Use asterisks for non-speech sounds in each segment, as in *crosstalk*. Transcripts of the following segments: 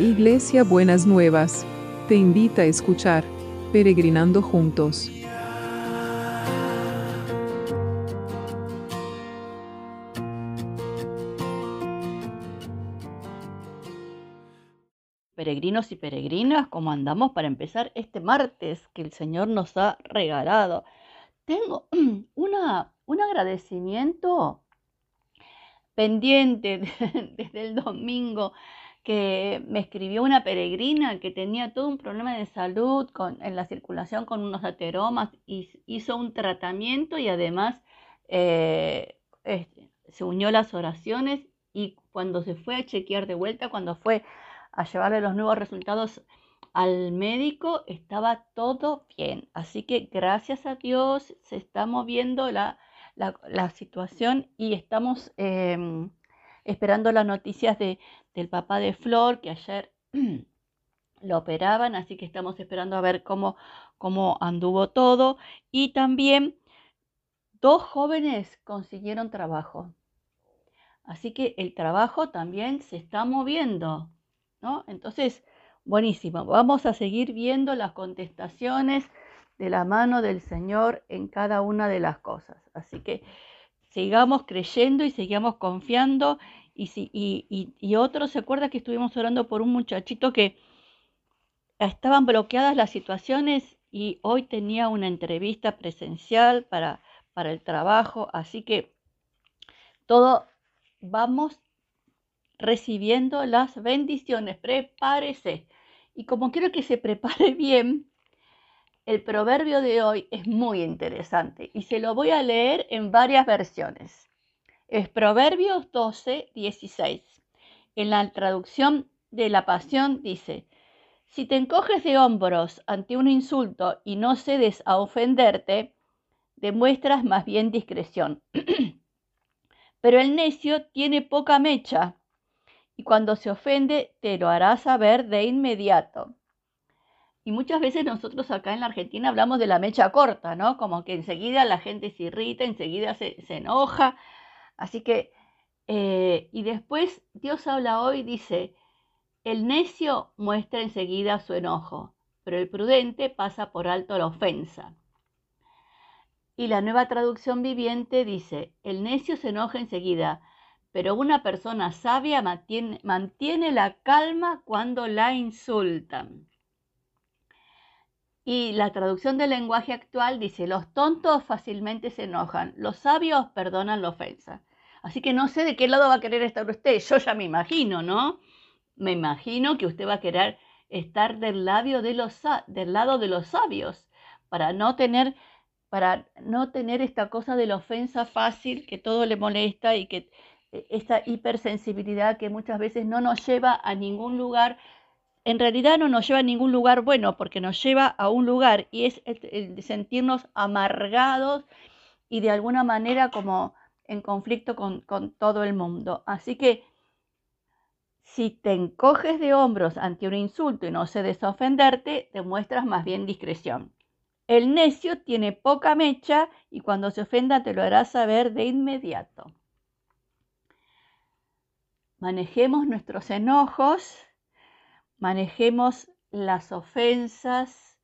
Iglesia Buenas Nuevas, te invita a escuchar Peregrinando Juntos. Peregrinos y peregrinas, ¿cómo andamos para empezar este martes que el Señor nos ha regalado? Tengo *clears throat* una, un agradecimiento pendiente *laughs* desde el domingo que me escribió una peregrina que tenía todo un problema de salud con, en la circulación con unos ateromas y hizo un tratamiento y además eh, se unió a las oraciones y cuando se fue a chequear de vuelta, cuando fue a llevarle los nuevos resultados al médico, estaba todo bien. Así que gracias a Dios se está moviendo la, la, situación y estamos em, esperando las noticias de, del papá de Flor, que ayer *clears throat* lo operaban, así que estamos esperando a ver cómo, cómo anduvo todo. Y también dos jóvenes consiguieron trabajo. Así que el trabajo también se está moviendo, ¿no? Entonces, buenísimo. Vamos a seguir viendo las contestaciones de la mano del Señor en cada una de las cosas. Así que sigamos creyendo y sigamos confiando y, si, y, y, otro se acuerda que estuvimos orando por un muchachito que estaban bloqueadas las situaciones y hoy tenía una entrevista presencial para, para el trabajo, así que todo vamos recibiendo las bendiciones, prepárese. Y como quiero que se prepare *laughs* bien, el proverbio de hoy es muy interesante y se lo voy a leer en varias versiones. Es Proverbios 12, 16. En la traducción de la Pasión dice, si te encoges de hombros ante un insulto y no cedes a ofenderte, demuestras más bien discreción. *clears throat* Pero el necio tiene poca mecha y cuando se ofende te lo hará saber de inmediato. Y muchas veces nosotros acá en la Argentina hablamos de la mecha corta, ¿no? Como que enseguida la gente se irrita, enseguida se, se enoja, Así que, eh, y después Dios habla hoy, dice, el necio muestra enseguida su enojo, pero el prudente pasa por alto la ofensa. Y la nueva traducción viviente dice, el necio se enoja enseguida, pero una persona sabia mantiene, mantiene, la calma cuando la insultan. Y la traducción del lenguaje actual dice, los tontos fácilmente se enojan, los sabios perdonan la ofensa. Así que no sé de qué lado va a querer estar usted. Yo ya me imagino, ¿no? Me imagino que usted va a querer estar del, del lado de los sabios para no tener para no tener esta cosa de la ofensa fácil que todo le molesta y que e, esta hipersensibilidad que muchas veces no nos lleva a ningún lugar, en realidad no nos lleva a ningún lugar bueno, porque nos lleva a un lugar y es el sentirnos amargados y de alguna manera como en conflicto con, todo el mundo. Así que si te encoges de hombros ante un insulto y no se desofenderte, demuestras más bien discreción. El necio tiene poca mecha y cuando se ofenda te lo hará saber de inmediato. Manejemos nuestros enojos, manejemos las ofensas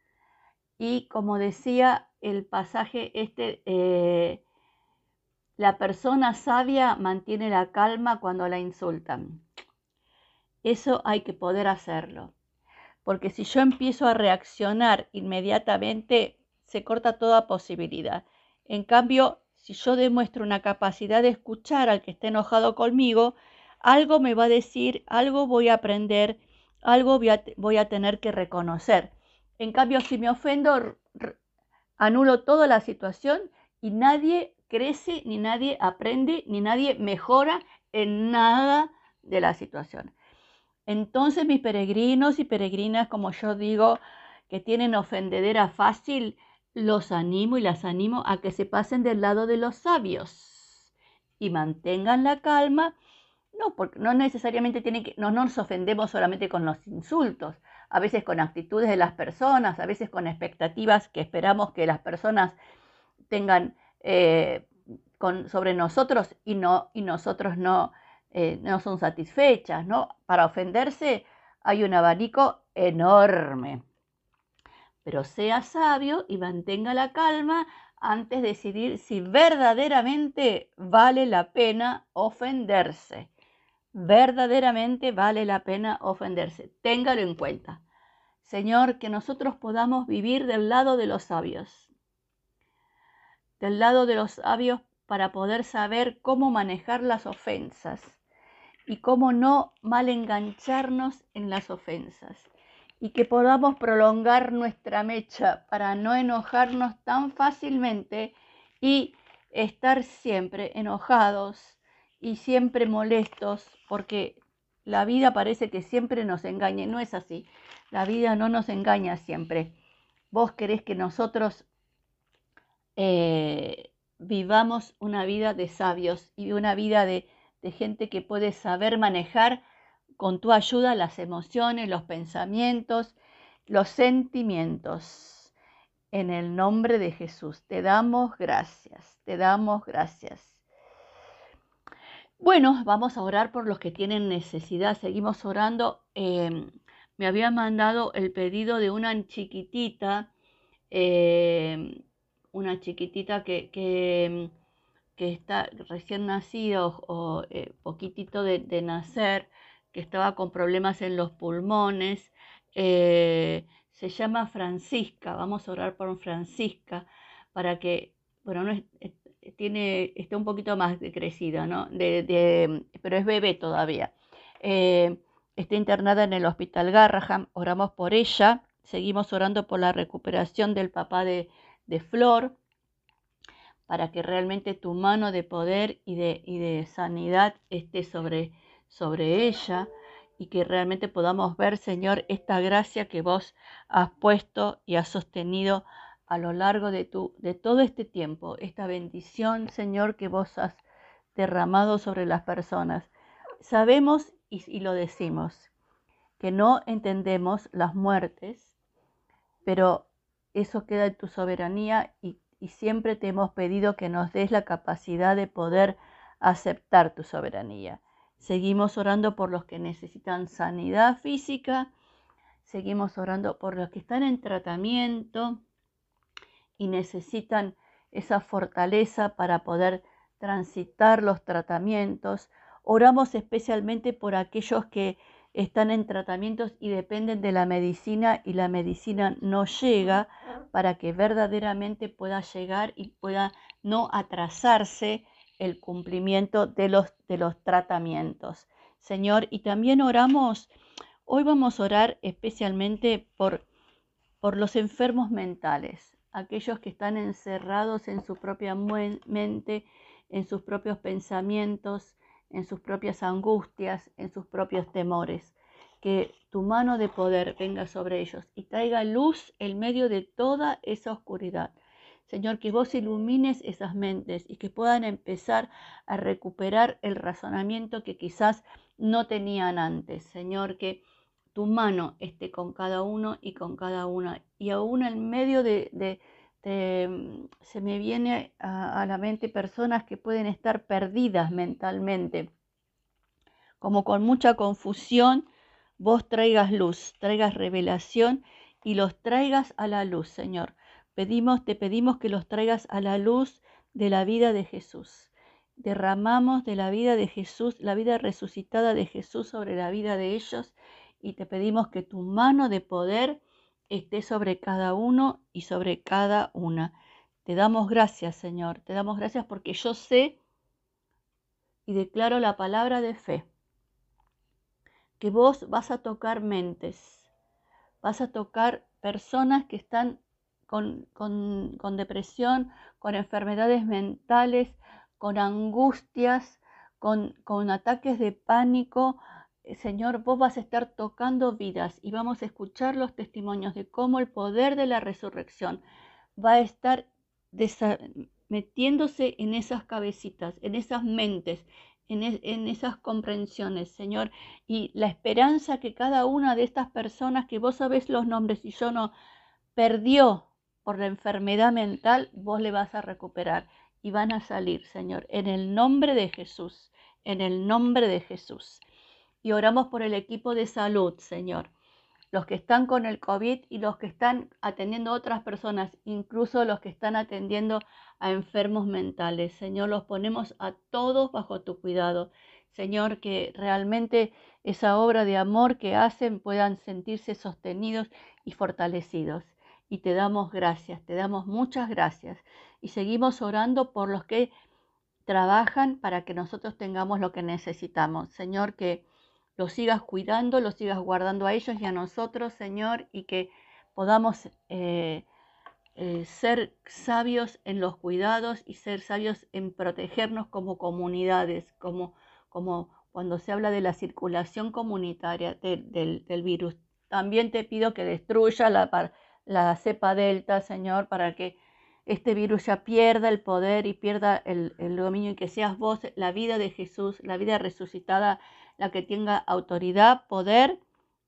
y como decía el pasaje este, eh, la persona sabia mantiene la calma cuando la insultan. Eso hay que poder hacerlo. Porque si yo empiezo a reaccionar inmediatamente, se corta toda posibilidad. En cambio, si yo demuestro una capacidad de escuchar al que esté enojado conmigo, algo me va a decir, algo voy a aprender, algo voy a, tener que reconocer. En cambio, si me ofendo, anulo toda la situación y nadie crece, ni nadie aprende, ni nadie mejora en nada de la situación. Entonces mis peregrinos y peregrinas, como yo digo, que tienen ofendedera fácil, los animo y las animo a que se pasen del lado de los sabios y mantengan la calma. No, porque no necesariamente tienen que, no nos ofendemos solamente con los insultos, a veces con actitudes de las personas, a veces con expectativas que esperamos que las personas tengan eh, sobre nosotros y, no, y nosotros no, eh, no son satisfechas, ¿no? Para ofenderse hay un abanico enorme. Pero sea sabio y mantenga la calma antes de decidir si verdaderamente vale la pena ofenderse. Verdaderamente vale la pena ofenderse. Téngalo en cuenta. Señor, que nosotros podamos vivir del lado de los sabios. Del lado de los sabios para poder saber cómo manejar las ofensas y cómo no mal engancharnos en las ofensas y que podamos prolongar nuestra mecha para no enojarnos tan fácilmente y estar siempre enojados y siempre molestos porque la vida parece que siempre nos engañe. No es así. La vida no nos engaña siempre. Vos querés que nosotros eh, vivamos una vida de sabios y una vida de de gente que puede saber manejar con tu ayuda las emociones, los pensamientos, los sentimientos. En el nombre de Jesús, te damos gracias, te damos gracias. Bueno, vamos a orar por los que tienen necesidad. Seguimos orando. Em, me había mandado el pedido de una chiquitita, em, una chiquitita que, que que está recién nacido o eh, poquitito de, nacer, que estaba con problemas en los pulmones. Eh, se llama Francisca, vamos a orar por Francisca para que, bueno, no tiene, está un poquito más crecida, ¿no? De, pero es bebé todavía. Eh, está internada en el hospital Garraham, oramos por ella, seguimos orando por la recuperación del papá de, de Flor, para que realmente tu mano de poder y de, de sanidad esté sobre, sobre ella y que realmente podamos ver, Señor, esta gracia que vos has puesto y has sostenido a lo largo de, tu, de todo este tiempo, esta bendición, Señor, que vos has derramado sobre las personas. Sabemos y, lo decimos, que no entendemos las muertes, pero eso queda en tu soberanía y siempre te hemos pedido que nos des la capacidad de poder aceptar tu soberanía. Seguimos orando por los que necesitan sanidad física, seguimos orando por los que están en tratamiento y necesitan esa fortaleza para poder transitar los tratamientos. Oramos especialmente por aquellos que están en tratamientos y dependen de la medicina y la medicina no llega para que verdaderamente pueda llegar y pueda no atrasarse el cumplimiento de los, de los tratamientos. Señor, y también oramos, hoy vamos a orar especialmente por, por los enfermos mentales, aquellos que están encerrados en su propia mente, en sus propios pensamientos, en sus propias angustias, en sus propios temores. Que tu mano de poder venga sobre ellos y traiga luz en medio de toda esa oscuridad. Señor, que vos ilumines esas mentes y que puedan empezar a recuperar el razonamiento que quizás no tenían antes. Señor, que tu mano esté con cada uno y con cada una. Y aún en medio de, Mm, se me viene a, a la mente personas que pueden estar perdidas mentalmente, como con mucha confusión, vos traigas luz, traigas revelación y los traigas a la luz, Señor. Pedimos, te pedimos que los traigas a la luz de la vida de Jesús. Derramamos de la vida de Jesús, la vida resucitada de Jesús sobre la vida de ellos y te pedimos que tu mano de poder esté sobre cada uno y sobre cada una. Te damos gracias, Señor. Te damos gracias porque yo sé y declaro la palabra de fe, que vos vas a tocar mentes, vas a tocar personas que están con, con, depresión, con enfermedades mentales, con angustias, con, con ataques de pánico, Señor, vos vas a estar tocando vidas y vamos a escuchar los testimonios de cómo el poder de la resurrección va a estar metiéndose en esas cabecitas, en esas mentes, en, esas comprensiones, Señor, y la esperanza que cada una de estas personas que vos sabés los nombres y yo no perdió por la enfermedad mental, vos le vas a recuperar y van a salir, Señor, en el nombre de Jesús, en el nombre de Jesús. Y oramos por el equipo de salud, Señor. Los que están con el COVID y los que están atendiendo a otras personas, incluso los que están atendiendo a enfermos mentales. Señor, los ponemos a todos bajo tu cuidado. Señor, que realmente esa obra de amor que hacen puedan sentirse sostenidos y fortalecidos. Y te damos gracias, te damos muchas gracias. Y seguimos orando por los que trabajan para que nosotros tengamos lo que necesitamos. Señor, que los sigas cuidando, los sigas guardando a ellos y a nosotros, Señor, y que podamos eh, eh, ser sabios en los cuidados y ser sabios en protegernos como comunidades, como, como cuando se habla de la circulación comunitaria del, virus. También te pido que destruya la, la cepa delta, Señor, para que este virus ya pierda el poder y pierda el, dominio y que seas vos, la vida de Jesús, la vida resucitada, la que tenga autoridad, poder,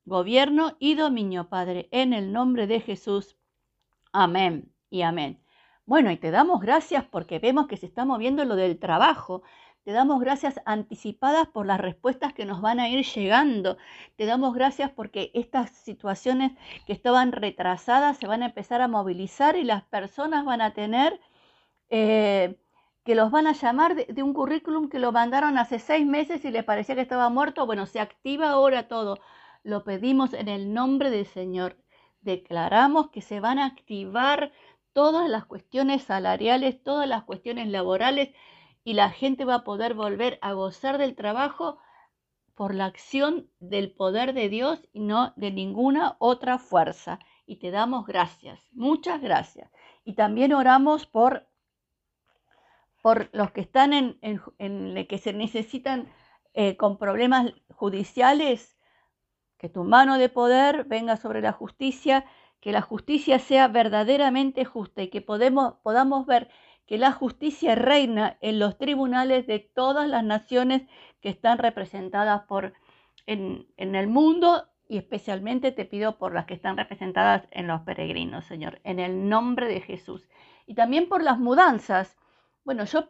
gobierno y dominio, Padre, en el nombre de Jesús. Amén y amén. Bueno, y te damos gracias porque vemos que se está moviendo lo del trabajo. Te damos gracias anticipadas por las respuestas que nos van a ir llegando. Te damos gracias porque estas situaciones que estaban retrasadas se van a empezar a movilizar y las personas van a tener eh, que los van a llamar de, de, un currículum que lo mandaron hace seis meses y les parecía que estaba muerto. Bueno, se activa ahora todo. Lo pedimos en el nombre del Señor. Declaramos que se van a activar todas las cuestiones salariales, todas las cuestiones laborales y la gente va a poder volver a gozar del trabajo por la acción del poder de Dios y no de ninguna otra fuerza. Y te damos gracias, muchas gracias. Y también oramos por, por los que están en, en, que se necesitan eh, con problemas judiciales, que tu mano de poder venga sobre la justicia, que la justicia sea verdaderamente justa y que podemos, podamos ver que la justicia reina en los tribunales de todas las naciones que están representadas por, en, en el mundo y especialmente te pido por las que están representadas en los peregrinos, Señor, en el nombre de Jesús. Y también por las mudanzas. Bueno, yo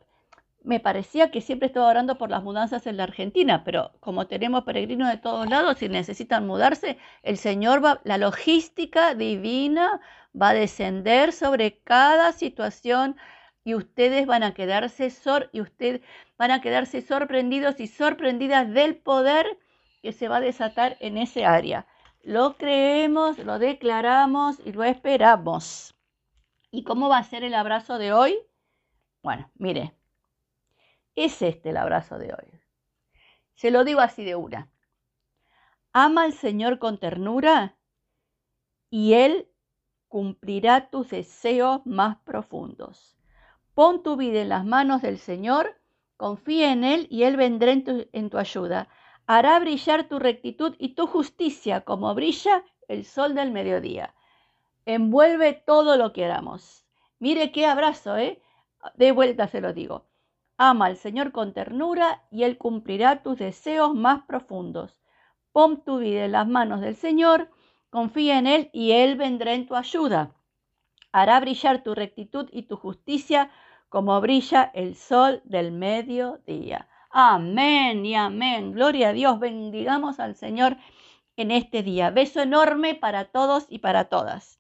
me parecía que siempre estaba orando por las mudanzas en la Argentina, pero como tenemos peregrinos de todos lados y necesitan mudarse, el Señor va, la logística divina va a descender sobre cada situación y ustedes van a quedarse sor y ustedes van a quedarse sorprendidos y sorprendidas del poder que se va a desatar en ese área. Lo creemos, lo declaramos y lo esperamos. ¿Y cómo va a ser el abrazo de hoy? Bueno, mire, es este el abrazo de hoy. Se lo digo así de una. Ama al Señor con ternura y Él cumplirá tus deseos más profundos. Pon tu vida en las manos del Señor, confía en Él y Él vendrá en tu, ayuda. Hará brillar tu rectitud y tu justicia como brilla el sol del mediodía. Envuelve todo lo que hagamos. Mire qué abrazo, ¿eh? De vuelta se lo digo. Ama al Señor con ternura y Él cumplirá tus deseos más profundos. Pon tu vida en las manos del Señor, confía en Él y Él vendrá en tu ayuda. Hará brillar tu rectitud y tu justicia como brilla el sol del mediodía. Amén y amén. Gloria a Dios. Bendigamos al Señor en este día. Beso enorme para todos y para todas.